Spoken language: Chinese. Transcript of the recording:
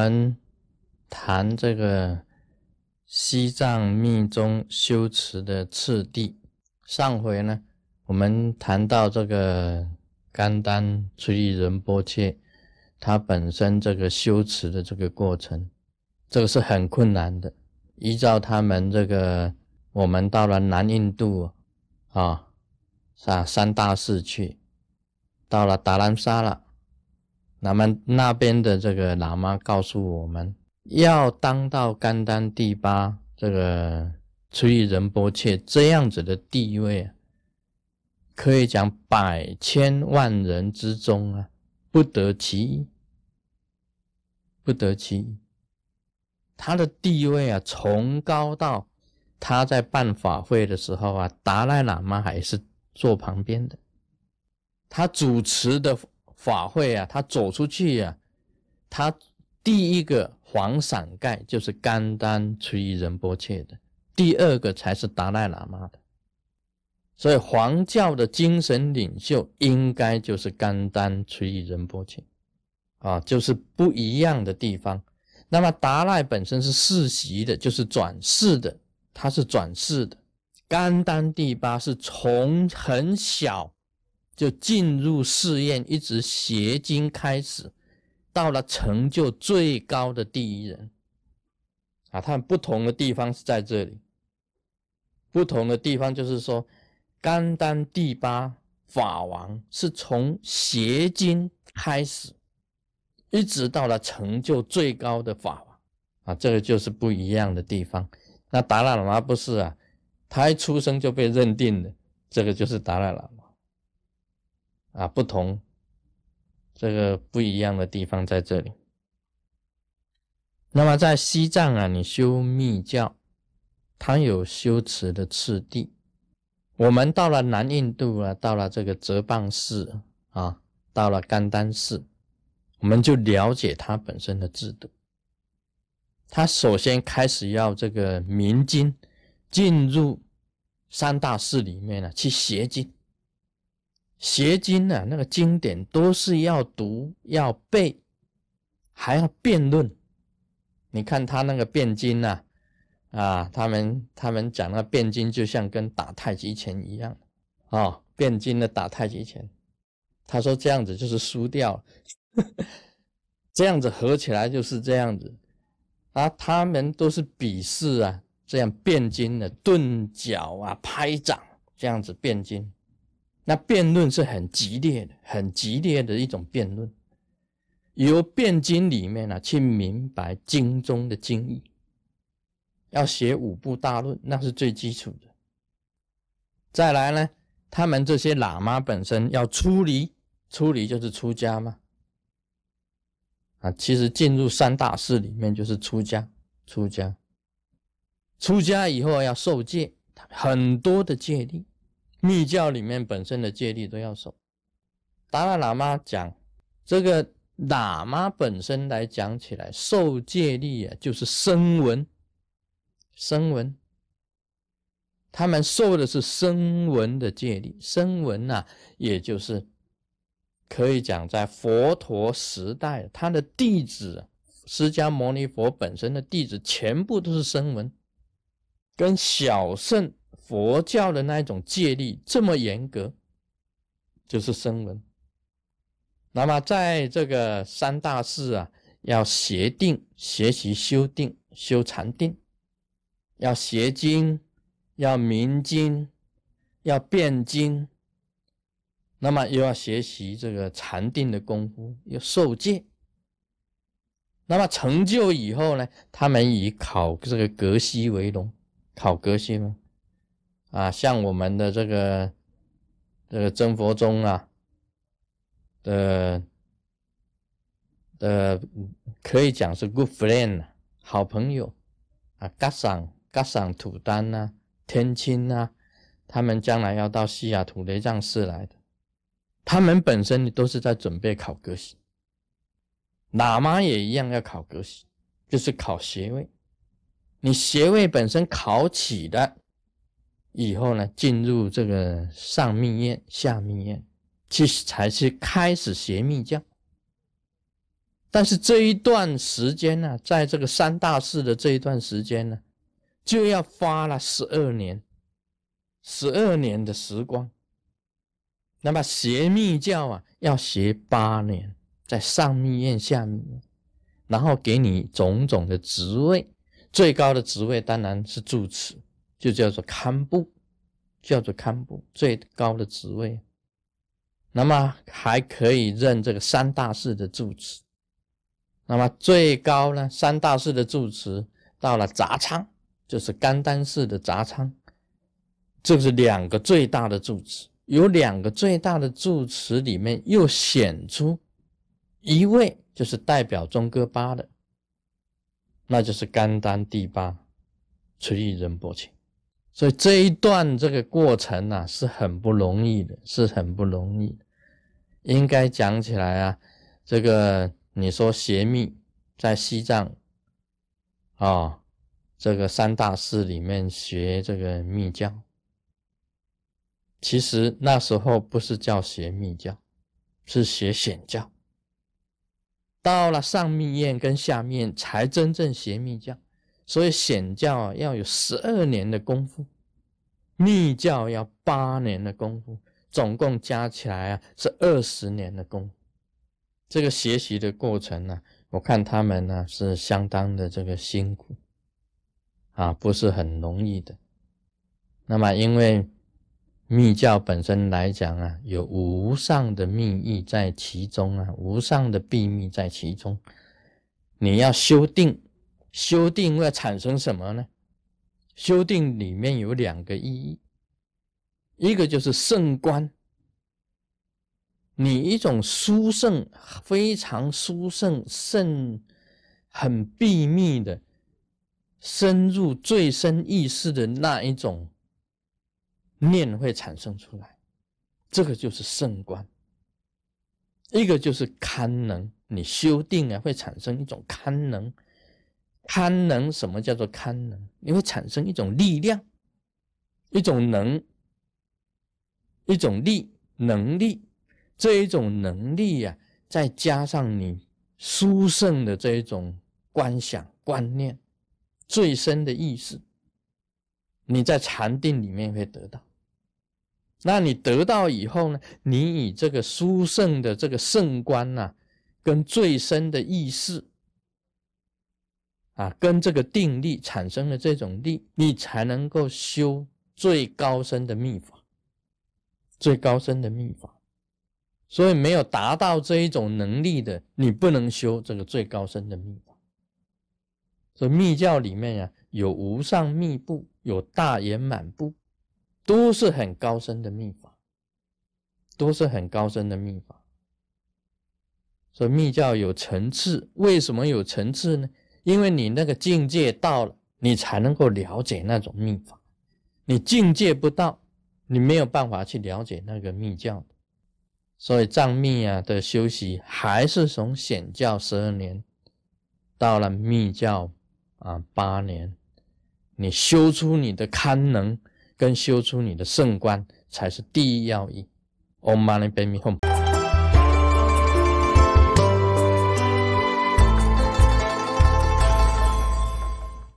们谈这个西藏密宗修持的次第。上回呢，我们谈到这个甘丹垂利仁波切，他本身这个修持的这个过程，这个是很困难的。依照他们这个，我们到了南印度啊，啊三大寺去，到了达兰萨了。那么那边的这个喇嘛告诉我们，要当到甘丹第八这个垂利仁波切这样子的地位，可以讲百千万人之中啊，不得其一，不得其一。他的地位啊，崇高到他在办法会的时候啊，达赖喇嘛还是坐旁边的，他主持的。法会啊，他走出去呀，他第一个黄伞盖就是甘丹垂依仁波切的，第二个才是达赖喇嘛的，所以黄教的精神领袖应该就是甘丹垂依仁波切，啊，就是不一样的地方。那么达赖本身是世袭的，就是转世的，他是转世的。甘丹第八是从很小。就进入试验，一直邪经开始，到了成就最高的第一人啊！他们不同的地方是在这里，不同的地方就是说，甘丹第八法王是从邪经开始，一直到了成就最高的法王啊！这个就是不一样的地方。那达赖喇嘛不是啊，他一出生就被认定了，这个就是达赖喇嘛。啊，不同，这个不一样的地方在这里。那么在西藏啊，你修密教，它有修持的次第。我们到了南印度啊，到了这个哲蚌寺啊，到了甘丹寺，我们就了解它本身的制度。他首先开始要这个明经进入三大寺里面呢，去学经。邪经呢，那个经典都是要读、要背，还要辩论。你看他那个辩经呐，啊，他们他们讲那辩经就像跟打太极拳一样，啊，辩经的打太极拳。他说这样子就是输掉，这样子合起来就是这样子。啊，他们都是比试啊，这样辩经的顿脚啊、拍掌这样子辩经。那辩论是很激烈的，很激烈的一种辩论，由辩经里面呢去明白经中的经义。要写五部大论，那是最基础的。再来呢，他们这些喇嘛本身要出离，出离就是出家嘛。啊，其实进入三大寺里面就是出家，出家，出家以后要受戒，很多的戒律。密教里面本身的戒律都要守。达赖喇嘛讲，这个喇嘛本身来讲起来，受戒律啊，就是声闻，声闻。他们受的是声闻的戒律，声闻呐，也就是可以讲在佛陀时代，他的弟子，释迦牟尼佛本身的弟子，全部都是声闻，跟小圣。佛教的那一种戒律这么严格，就是声闻。那么在这个三大寺啊，要学定，学习修定、修禅定，要学经，要明经，要辩经。那么又要学习这个禅定的功夫，要受戒。那么成就以后呢，他们以考这个格西为荣，考格西吗？啊，像我们的这个这个真佛宗啊的的，可以讲是 good friend 好朋友啊，嘎桑嘎桑土丹呐，天青呐，他们将来要到西雅图雷藏寺来的，他们本身都是在准备考格西，喇嘛也一样要考格西，就是考学位，你学位本身考起的。以后呢，进入这个上密院、下密院，去才是开始学密教。但是这一段时间呢，在这个三大寺的这一段时间呢，就要花了十二年，十二年的时光。那么学密教啊，要学八年，在上密院、下密院，然后给你种种的职位，最高的职位当然是住持，就叫做堪布，叫做堪布，最高的职位。那么还可以任这个三大寺的住持。那么最高呢，三大寺的住持到了杂仓，就是甘丹寺的杂仓，这是两个最大的住持。有两个最大的住持里面，又选出一位，就是代表中哥巴的，那就是甘丹第八垂益仁波切。所以这一段这个过程呢，是很不容易的，是很不容易的。应该讲起来啊，这个你说邪密在西藏啊，这个三大寺里面学这个密教。其实那时候不是叫学密教，是学显教。到了上密院跟下面才真正学密教，所以显教要有十二年的功夫，密教要八年的功夫，总共加起来啊是二十年的功。这个学习的过程呢，我看他们呢是相当的这个辛苦啊，不是很容易的。那么因为。密教本身来讲啊，有无上的秘密在其中啊，无上的秘密在其中。你要修定，修定会产生什么呢？修定里面有两个意义，一个就是圣观，你一种殊胜、非常殊胜、圣很秘密的深入最深意识的那一种。念会产生出来，这个就是圣观；一个就是堪能，你修定啊会产生一种堪能。堪能什么叫做堪能？你会产生一种力量，一种能，一种力能力。这一种能力呀，再加上你殊胜的这一种观想观念，最深的意识，你在禅定里面会得到。那你得到以后呢？你以这个殊胜的这个圣观呐，跟最深的意识啊，跟这个定力产生了这种力，你才能够修最高深的秘法，最高深的秘法。所以没有达到这一种能力的，你不能修这个最高深的秘法。所以密教里面呀，有无上密部，有大圆满部。都是很高深的秘法，都是很高深的秘法。所以密教有层次，为什么有层次呢？因为你那个境界到了，你才能够了解那种秘法。你境界不到，你没有办法去了解那个密教。所以藏密啊的修习，还是从显教十二年，到了密教啊八年，你修出你的堪能。跟修出你的圣观才是第一要义。Om Mani Padme Hum。